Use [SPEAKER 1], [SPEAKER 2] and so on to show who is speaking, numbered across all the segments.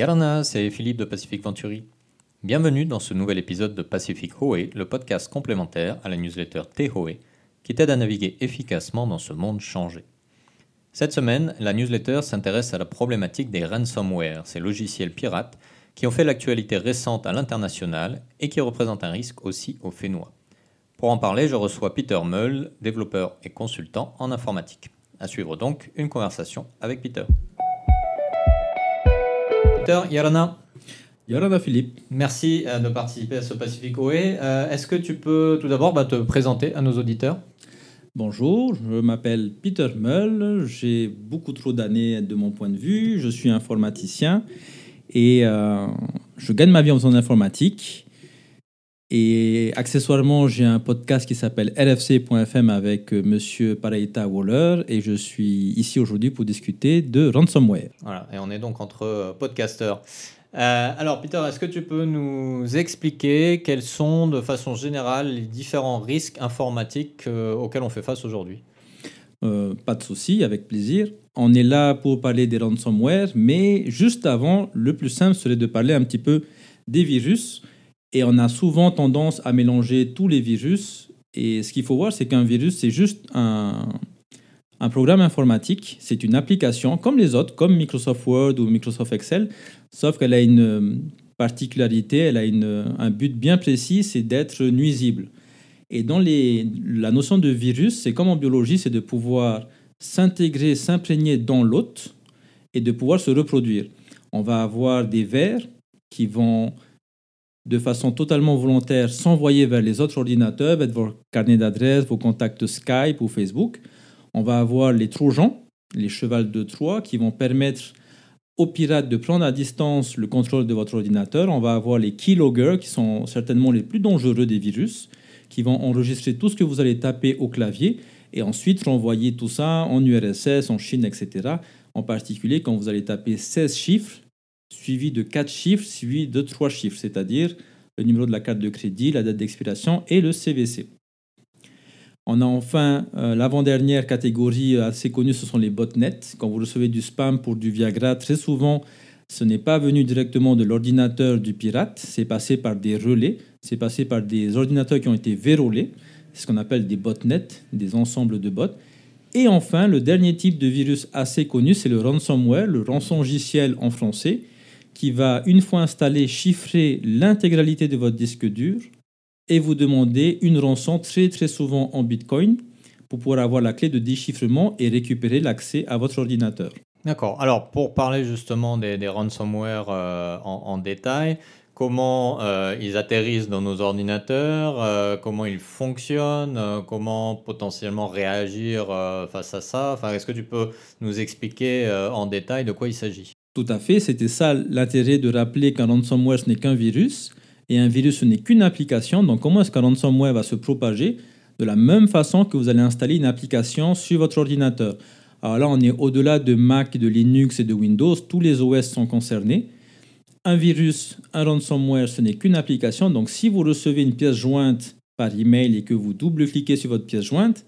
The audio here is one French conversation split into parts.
[SPEAKER 1] Yarana, c'est Philippe de Pacific Venturi. Bienvenue dans ce nouvel épisode de Pacific Hoé, le podcast complémentaire à la newsletter T-Hoé, qui t'aide à naviguer efficacement dans ce monde changé. Cette semaine, la newsletter s'intéresse à la problématique des ransomware, ces logiciels pirates qui ont fait l'actualité récente à l'international et qui représentent un risque aussi au Fénois. Pour en parler, je reçois Peter Meul, développeur et consultant en informatique. À suivre donc une conversation avec Peter. Peter, Yarana.
[SPEAKER 2] Yarana Philippe.
[SPEAKER 1] Merci euh, de participer à ce Pacific OE. Euh, est-ce que tu peux tout d'abord bah, te présenter à nos auditeurs?
[SPEAKER 2] Bonjour, je m'appelle Peter Meul, j'ai beaucoup trop d'années de mon point de vue, je suis informaticien et euh, je gagne ma vie en faisant de l'informatique. Et accessoirement, j'ai un podcast qui s'appelle LFC.fm avec euh, Monsieur Paraita Waller et je suis ici aujourd'hui pour discuter de ransomware.
[SPEAKER 1] Voilà, et on est donc entre euh, podcasteurs. Euh, alors Peter, est-ce que tu peux nous expliquer quels sont de façon générale les différents risques informatiques auxquels on fait face aujourd'hui?
[SPEAKER 2] Pas de souci, avec plaisir. On est là pour parler des ransomware, mais juste avant, le plus simple serait de parler un petit peu des virus. Et on a souvent tendance à mélanger tous les virus. Et ce qu'il faut voir, c'est qu'un virus, c'est juste un, un programme informatique. C'est une application comme les autres, comme Microsoft Word ou Microsoft Excel, sauf qu'elle a une particularité, elle a une, un but bien précis, c'est d'être nuisible. Et dans les, la notion de virus, c'est comme en biologie, c'est de pouvoir s'intégrer, s'imprégner dans l'hôte et de pouvoir se reproduire. On va avoir des vers qui vont de façon totalement volontaire s'envoyer vers les autres ordinateurs, vers vos carnets d'adresses, vos contacts Skype ou Facebook. On va avoir les Trojans, les chevals de Troie, qui vont permettre aux pirates de prendre à distance le contrôle de votre ordinateur. On va avoir les keyloggers, qui sont certainement les plus dangereux des virus, qui vont enregistrer tout ce que vous allez taper au clavier et ensuite renvoyer tout ça en URSS, en Chine, etc. En particulier quand vous allez taper 16 chiffres, suivi de 4 chiffres, suivi de 3 chiffres, c'est-à-dire le numéro de la carte de crédit, la date d'expiration et le CVC. On a enfin euh, l'avant-dernière catégorie assez connue, ce sont les botnets. Quand vous recevez du spam pour du Viagra, très souvent, ce n'est pas venu directement de l'ordinateur du pirate, c'est passé par des relais, c'est passé par des ordinateurs qui ont été vérolés, ce qu'on appelle des botnets, des ensembles de bots. Et enfin, le dernier type de virus assez connu, c'est le ransomware, le rançongiciel en français, qui va, une fois installé, chiffrer l'intégralité de votre disque dur et vous demander une rançon très très souvent en Bitcoin pour pouvoir avoir la clé de déchiffrement et récupérer l'accès à votre ordinateur.
[SPEAKER 1] D'accord. Alors pour parler justement des, ransomware euh, en, détail, comment euh, ils atterrissent dans nos ordinateurs, euh, comment ils fonctionnent, comment potentiellement réagir face à ça. Enfin, est-ce que tu peux nous expliquer en détail de quoi il s'agit?
[SPEAKER 2] Tout à fait, c'était ça l'intérêt de rappeler qu'un ransomware ce n'est qu'un virus et un virus ce n'est qu'une application. Donc comment est-ce qu'un ransomware va se propager de la même façon que vous allez installer une application sur votre ordinateur? Alors là, on est au-delà de Mac, de Linux et de Windows, tous les OS sont concernés. Un virus, un ransomware, ce n'est qu'une application. Donc si vous recevez une pièce jointe par email et que vous double-cliquez sur votre pièce jointe,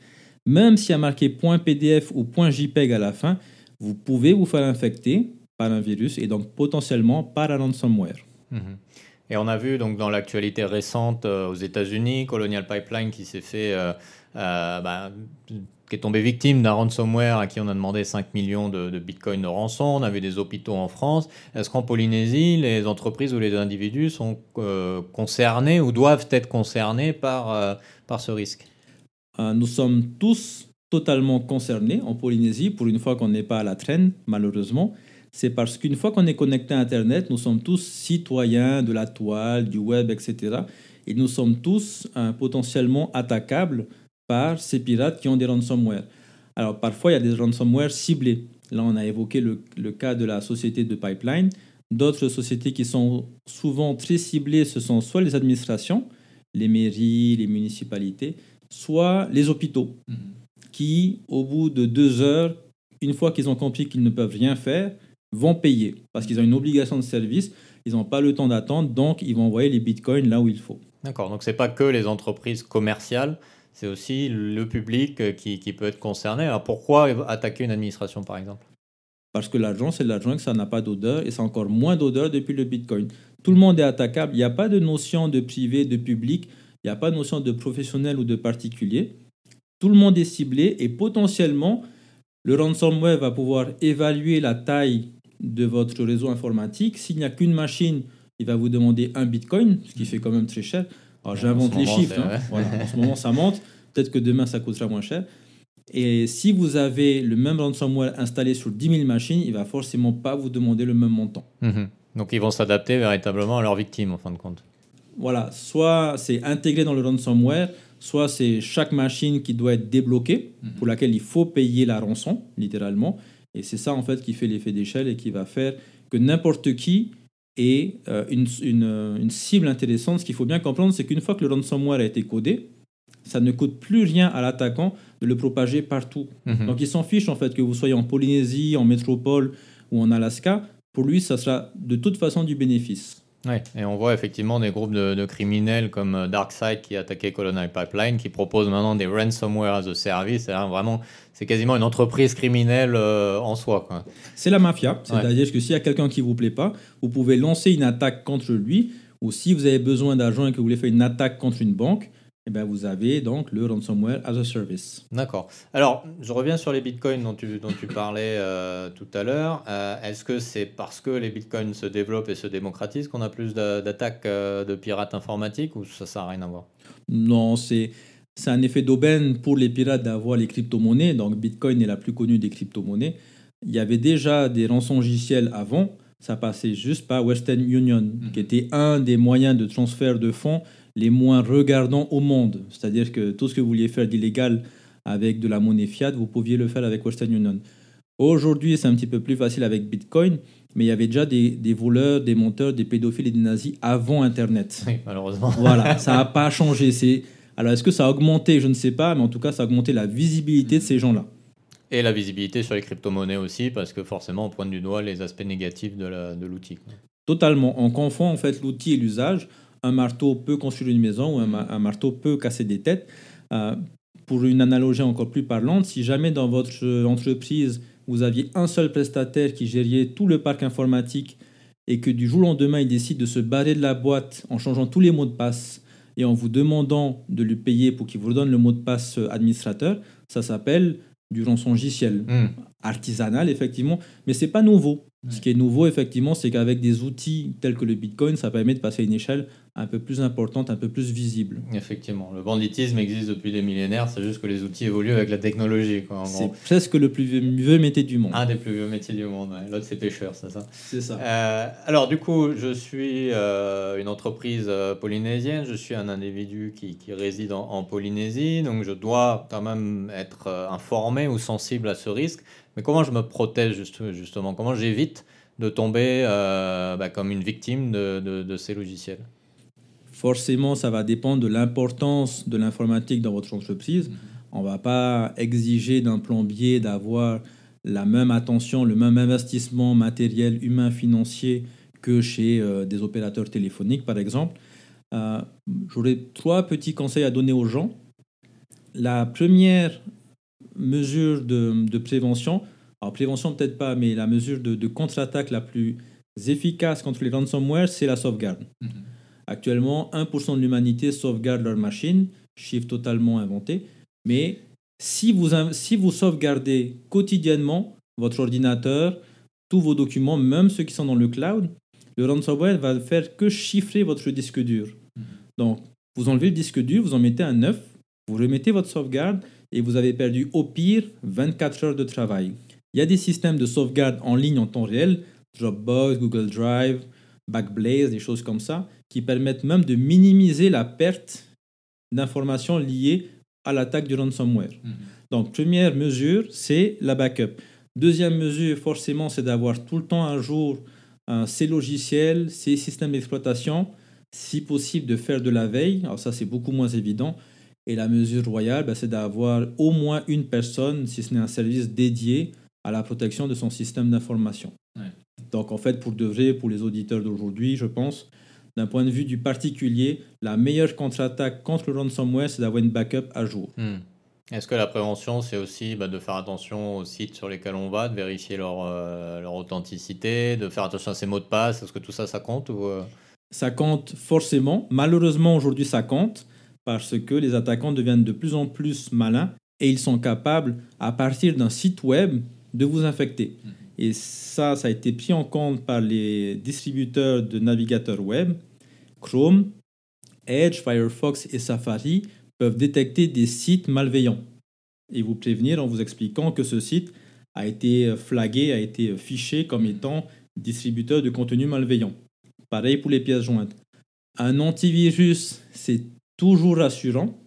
[SPEAKER 2] même s'il y a marqué .pdf ou .jpeg à la fin, vous pouvez vous faire infecter un virus et donc potentiellement par un ransomware.
[SPEAKER 1] Mhm. Et on a vu donc dans l'actualité récente euh, aux États-Unis, Colonial Pipeline qui s'est fait, euh, euh, bah, qui est tombé victime d'un ransomware à qui on a demandé 5 millions de, de bitcoins de rançon. On avait des hôpitaux en France. Est-ce qu'en Polynésie, les entreprises ou les individus sont concernés ou doivent être concernés par, par ce risque?
[SPEAKER 2] Nous sommes tous totalement concernés en Polynésie, pour une fois qu'on n'est pas à la traîne, malheureusement c'est parce qu'une fois qu'on est connecté à Internet, nous sommes tous citoyens de la toile, du web, etc. Et nous sommes tous hein, potentiellement attaquables par ces pirates qui ont des ransomware. Alors parfois, il y a des ransomware ciblés. Là, on a évoqué le, le cas de la société de Pipeline. D'autres sociétés qui sont souvent très ciblées, ce sont soit les administrations, les mairies, les municipalités, soit les hôpitaux, mmh. qui, au bout de deux heures, une fois qu'ils ont compris qu'ils ne peuvent rien faire, vont payer parce qu'ils ont une obligation de service, ils n'ont pas le temps d'attendre, donc ils vont envoyer les bitcoins là où il faut.
[SPEAKER 1] D'accord, donc ce n'est pas que les entreprises commerciales, c'est aussi le public qui, qui, peut être concerné. Alors pourquoi attaquer une administration par exemple?
[SPEAKER 2] Parce que l'argent, c'est de l'argent que ça n'a pas d'odeur et a encore moins d'odeur depuis le Bitcoin. Tout le monde est attaquable. Il n'y a pas de notion de privé, de public. Il n'y a pas de notion de professionnel ou de particulier. Tout le monde est ciblé et potentiellement, le ransomware va pouvoir évaluer la taille de votre réseau informatique. S'il n'y a qu'une machine, il va vous demander un Bitcoin, ce qui fait quand même très cher. Alors j'invente les chiffres. Hein. en ce moment, ça monte. Peut-être que demain, ça coûtera moins cher. Et si vous avez le même ransomware installé sur 10 000 machines, il va forcément pas vous demander le même montant.
[SPEAKER 1] Mhm. Donc ils vont s'adapter véritablement à leurs victimes en fin de compte.
[SPEAKER 2] Voilà, soit c'est intégré dans le ransomware, soit c'est chaque machine qui doit être débloquée, mhm. pour laquelle il faut payer la rançon, littéralement. Et c'est ça en fait qui fait l'effet d'échelle et qui va faire que n'importe qui ait euh, une, une, une cible intéressante. Ce qu'il faut bien comprendre, c'est qu'une fois que le ransomware a été codé, ça ne coûte plus rien à l'attaquant de le propager partout. Mhm. Donc il s'en fiche en fait que vous soyez en Polynésie, en métropole ou en Alaska. Pour lui, ça sera de toute façon du bénéfice.
[SPEAKER 1] Oui, et on voit effectivement des groupes de, criminels comme euh, DarkSide qui attaquait Colonial Pipeline, qui propose maintenant des ransomware as a service. C'est vraiment, c'est quasiment une entreprise criminelle euh, en soi.
[SPEAKER 2] C'est la mafia. C'est-à-dire que s'il y a quelqu'un qui vous plaît pas, vous pouvez lancer une attaque contre lui. Ou si vous avez besoin d'argent et que vous voulez faire une attaque contre une banque, eh bien, vous avez donc le ransomware as a service.
[SPEAKER 1] D'accord. Alors, je reviens sur les bitcoins dont tu, dont tu parlais euh, tout à l'heure. Euh, est-ce que c'est parce que les bitcoins se développent et se démocratisent qu'on a plus d'attaques euh, de pirates informatiques ou ça, ça n'a rien à voir?
[SPEAKER 2] Non, c'est. C'est un effet d'aubaine pour les pirates d'avoir les crypto-monnaies. Donc, Bitcoin est la plus connue des crypto-monnaies. Il y avait déjà des rançongiciels avant. Ça passait juste par Western Union, mmh. qui était un des moyens de transfert de fonds les moins regardants au monde. C'est-à-dire que tout ce que vous vouliez faire d'illégal avec de la monnaie fiat, vous pouviez le faire avec Western Union. Aujourd'hui, c'est un petit peu plus facile avec Bitcoin, mais il y avait déjà des, voleurs, des monteurs, des pédophiles et des nazis avant Internet.
[SPEAKER 1] Oui, malheureusement.
[SPEAKER 2] Voilà, ça n'a pas changé. C'est... Alors, est-ce que ça a augmenté? Je ne sais pas, mais en tout cas, ça a augmenté la visibilité de ces gens-là.
[SPEAKER 1] Et la visibilité sur les crypto-monnaies aussi, parce que forcément, on pointe du doigt les aspects négatifs de, de l'outil.
[SPEAKER 2] Totalement. On confond en fait l'outil et l'usage un marteau peut construire une maison ou un, marteau peut casser des têtes. Euh, pour une analogie encore plus parlante, si jamais dans votre entreprise, vous aviez un seul prestataire qui gérait tout le parc informatique et que du jour au lendemain, il décide de se barrer de la boîte en changeant tous les mots de passe et en vous demandant de lui payer pour qu'il vous donne le mot de passe administrateur, ça s'appelle du rançongiciel. Hmm. Artisanal, effectivement, mais c'est pas nouveau. Ce qui est nouveau, effectivement, c'est qu'avec des outils tels que le Bitcoin, ça permet de passer à une échelle un peu plus importante, un peu plus visible.
[SPEAKER 1] Effectivement, le banditisme existe depuis des millénaires, c'est juste que les outils évoluent avec la technologie.
[SPEAKER 2] C'est presque le plus vieux métier du monde.
[SPEAKER 1] Un des plus vieux métiers du monde, l'autre c'est pêcheur, c'est ça
[SPEAKER 2] C'est ça.
[SPEAKER 1] Euh, alors du coup, je suis euh, une entreprise euh, polynésienne, je suis un individu qui, qui réside en, en, Polynésie, donc je dois quand même être informé ou sensible à ce risque. Mais comment je me protège justement? Comment j'évite de tomber bah, comme une victime de, de, de ces logiciels?
[SPEAKER 2] Forcément, ça va dépendre de l'importance de l'informatique dans votre entreprise. Mhm. On ne va pas exiger d'un plombier d'avoir la même attention, le même investissement matériel, humain, financier que chez euh, des opérateurs téléphoniques, par exemple. Euh, j'aurais trois petits conseils à donner aux gens. La première mesure de, prévention, alors prévention peut-être pas, mais la mesure de, contre-attaque la plus efficace contre les ransomware, c'est la sauvegarde. Mhm. Actuellement, 1% de l'humanité sauvegarde leur machine, chiffre totalement inventé. Mais si vous, si vous sauvegardez quotidiennement votre ordinateur, tous vos documents, même ceux qui sont dans le cloud, le ransomware va faire que chiffrer votre disque dur. Mhm. Donc, vous enlevez le disque dur, vous en mettez un neuf, vous remettez votre sauvegarde et vous avez perdu au pire 24 heures de travail. Il y a des systèmes de sauvegarde en ligne en temps réel, Dropbox, Google Drive, Backblaze, des choses comme ça, qui permettent même de minimiser la perte d'informations liées à l'attaque du ransomware. Mhm. Donc, première mesure, c'est la backup. Deuxième mesure, forcément, c'est d'avoir tout le temps un jour ces logiciels, ces systèmes d'exploitation, si possible de faire de la veille. Alors ça, c'est beaucoup moins évident. Et la mesure royale, ben, c'est d'avoir au moins une personne, si ce n'est un service dédié à la protection de son système d'information. Donc en fait, pour de vrai, pour les auditeurs d'aujourd'hui, je pense, d'un point de vue du particulier, la meilleure contre-attaque contre le ransomware, c'est d'avoir une backup à jour. Hmm.
[SPEAKER 1] Est-ce que la prévention, c'est aussi bah, de faire attention aux sites sur lesquels on va, de vérifier leur, euh, leur authenticité, de faire attention à ces mots de passe? Est-ce que tout ça, ça compte ou, euh?
[SPEAKER 2] Ça compte forcément. Malheureusement, aujourd'hui, ça compte parce que les attaquants deviennent de plus en plus malins et ils sont capables, à partir d'un site web, de vous infecter. Mmh. Et ça, ça a été pris en compte par les distributeurs de navigateurs web. Chrome, Edge, Firefox et Safari peuvent détecter des sites malveillants et vous prévenir en vous expliquant que ce site a été flagué, a été fiché comme étant distributeur de contenu malveillant. Pareil pour les pièces jointes. Un antivirus, c'est toujours rassurant,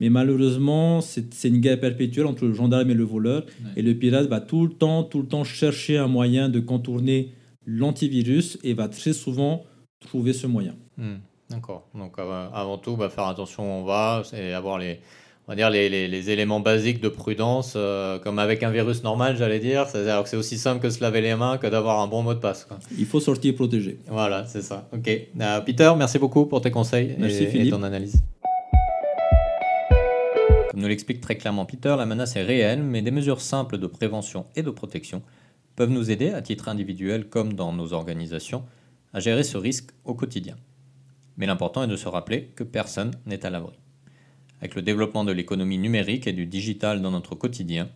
[SPEAKER 2] mais malheureusement, c'est une guerre perpétuelle entre le gendarme et le voleur. Et le pirate va tout le temps, tout le temps chercher un moyen de contourner l'antivirus et va très souvent trouver ce moyen.
[SPEAKER 1] Hmm. D'accord. Donc euh, avant tout, bah, faire attention où on va et avoir les, on va dire les, les, éléments basiques de prudence, euh, comme avec un virus normal, j'allais dire. C'est-à-dire que c'est aussi simple que se laver les mains que d'avoir un bon mot de passe.
[SPEAKER 2] Il faut sortir protégé.
[SPEAKER 1] Voilà, c'est ça. Ok. Euh, Peter, merci beaucoup pour tes conseils et, ton analyse. Comme nous l'explique très clairement Peter, la menace est réelle, mais des mesures simples de prévention et de protection peuvent nous aider, à titre individuel comme dans nos organisations, à gérer ce risque au quotidien. Mais l'important est de se rappeler que personne n'est à l'abri. Avec le développement de l'économie numérique et du digital dans notre quotidien,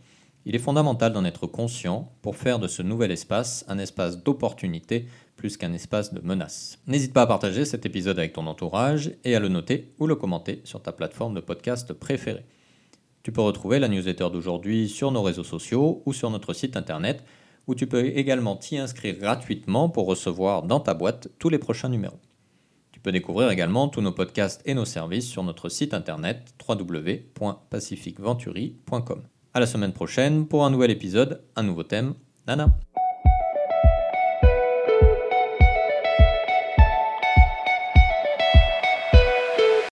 [SPEAKER 1] il est fondamental d'en être conscient pour faire de ce nouvel espace un espace d'opportunité plus qu'un espace de menace. N'hésite pas à partager cet épisode avec ton entourage et à le noter ou le commenter sur ta plateforme de podcast préférée. Tu peux retrouver la newsletter d'aujourd'hui sur nos réseaux sociaux ou sur notre site internet où tu peux également t'y inscrire gratuitement pour recevoir dans ta boîte tous les prochains numéros. Tu peux découvrir également tous nos podcasts et nos services sur notre site internet www.pacificventuri.com. À la semaine prochaine pour un nouvel épisode, un nouveau thème. Nana